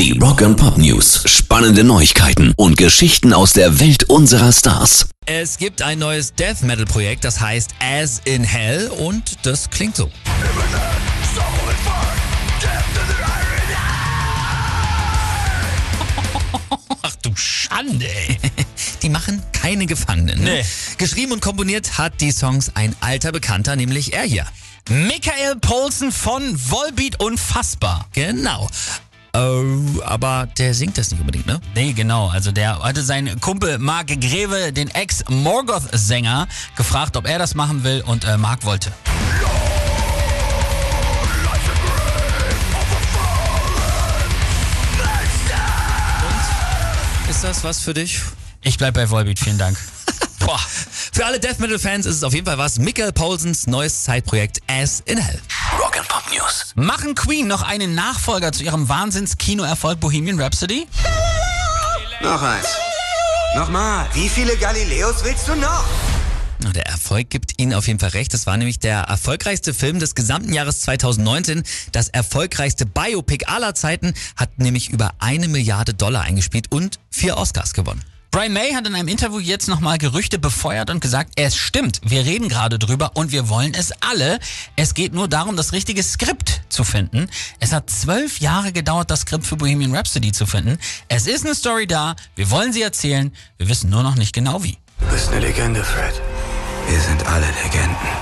Die Rock and Pop News. Spannende Neuigkeiten und Geschichten aus der Welt unserer Stars. Es gibt ein neues Death Metal Projekt, das heißt As in Hell und das klingt so. Ach du Schande, ey. Die machen keine Gefangenen. Ne? Nee. Geschrieben und komponiert hat die Songs ein alter Bekannter, nämlich er hier. Michael Poulsen von Volbeat Unfassbar. Genau. Oh, aber der singt das nicht unbedingt, ne? Nee, genau. Also der hatte seinen Kumpel Mark Greve, den Ex-Morgoth-Sänger, gefragt, ob er das machen will und äh, Mark wollte. Ist das was für dich? Ich bleib bei Volbeat, vielen Dank. Boah. Für alle Death Metal Fans ist es auf jeden Fall was. Michael Paulsens neues Zeitprojekt As in Hell. Rock and Pop News. Machen Queen noch einen Nachfolger zu ihrem Wahnsinns-Kinoerfolg Bohemian Rhapsody? Noch eins. Nochmal. Wie viele Galileos willst du noch? Der Erfolg gibt Ihnen auf jeden Fall recht. Das war nämlich der erfolgreichste Film des gesamten Jahres 2019. Das erfolgreichste Biopic aller Zeiten hat nämlich über eine Milliarde Dollar eingespielt und vier Oscars gewonnen. Brian May hat in einem Interview jetzt nochmal Gerüchte befeuert und gesagt, es stimmt, wir reden gerade drüber und wir wollen es alle. Es geht nur darum, das richtige Skript zu finden. Es hat zwölf Jahre gedauert, das Skript für Bohemian Rhapsody zu finden. Es ist eine Story da, wir wollen sie erzählen, wir wissen nur noch nicht genau wie. Du bist eine Legende, Fred. Wir sind alle Legenden.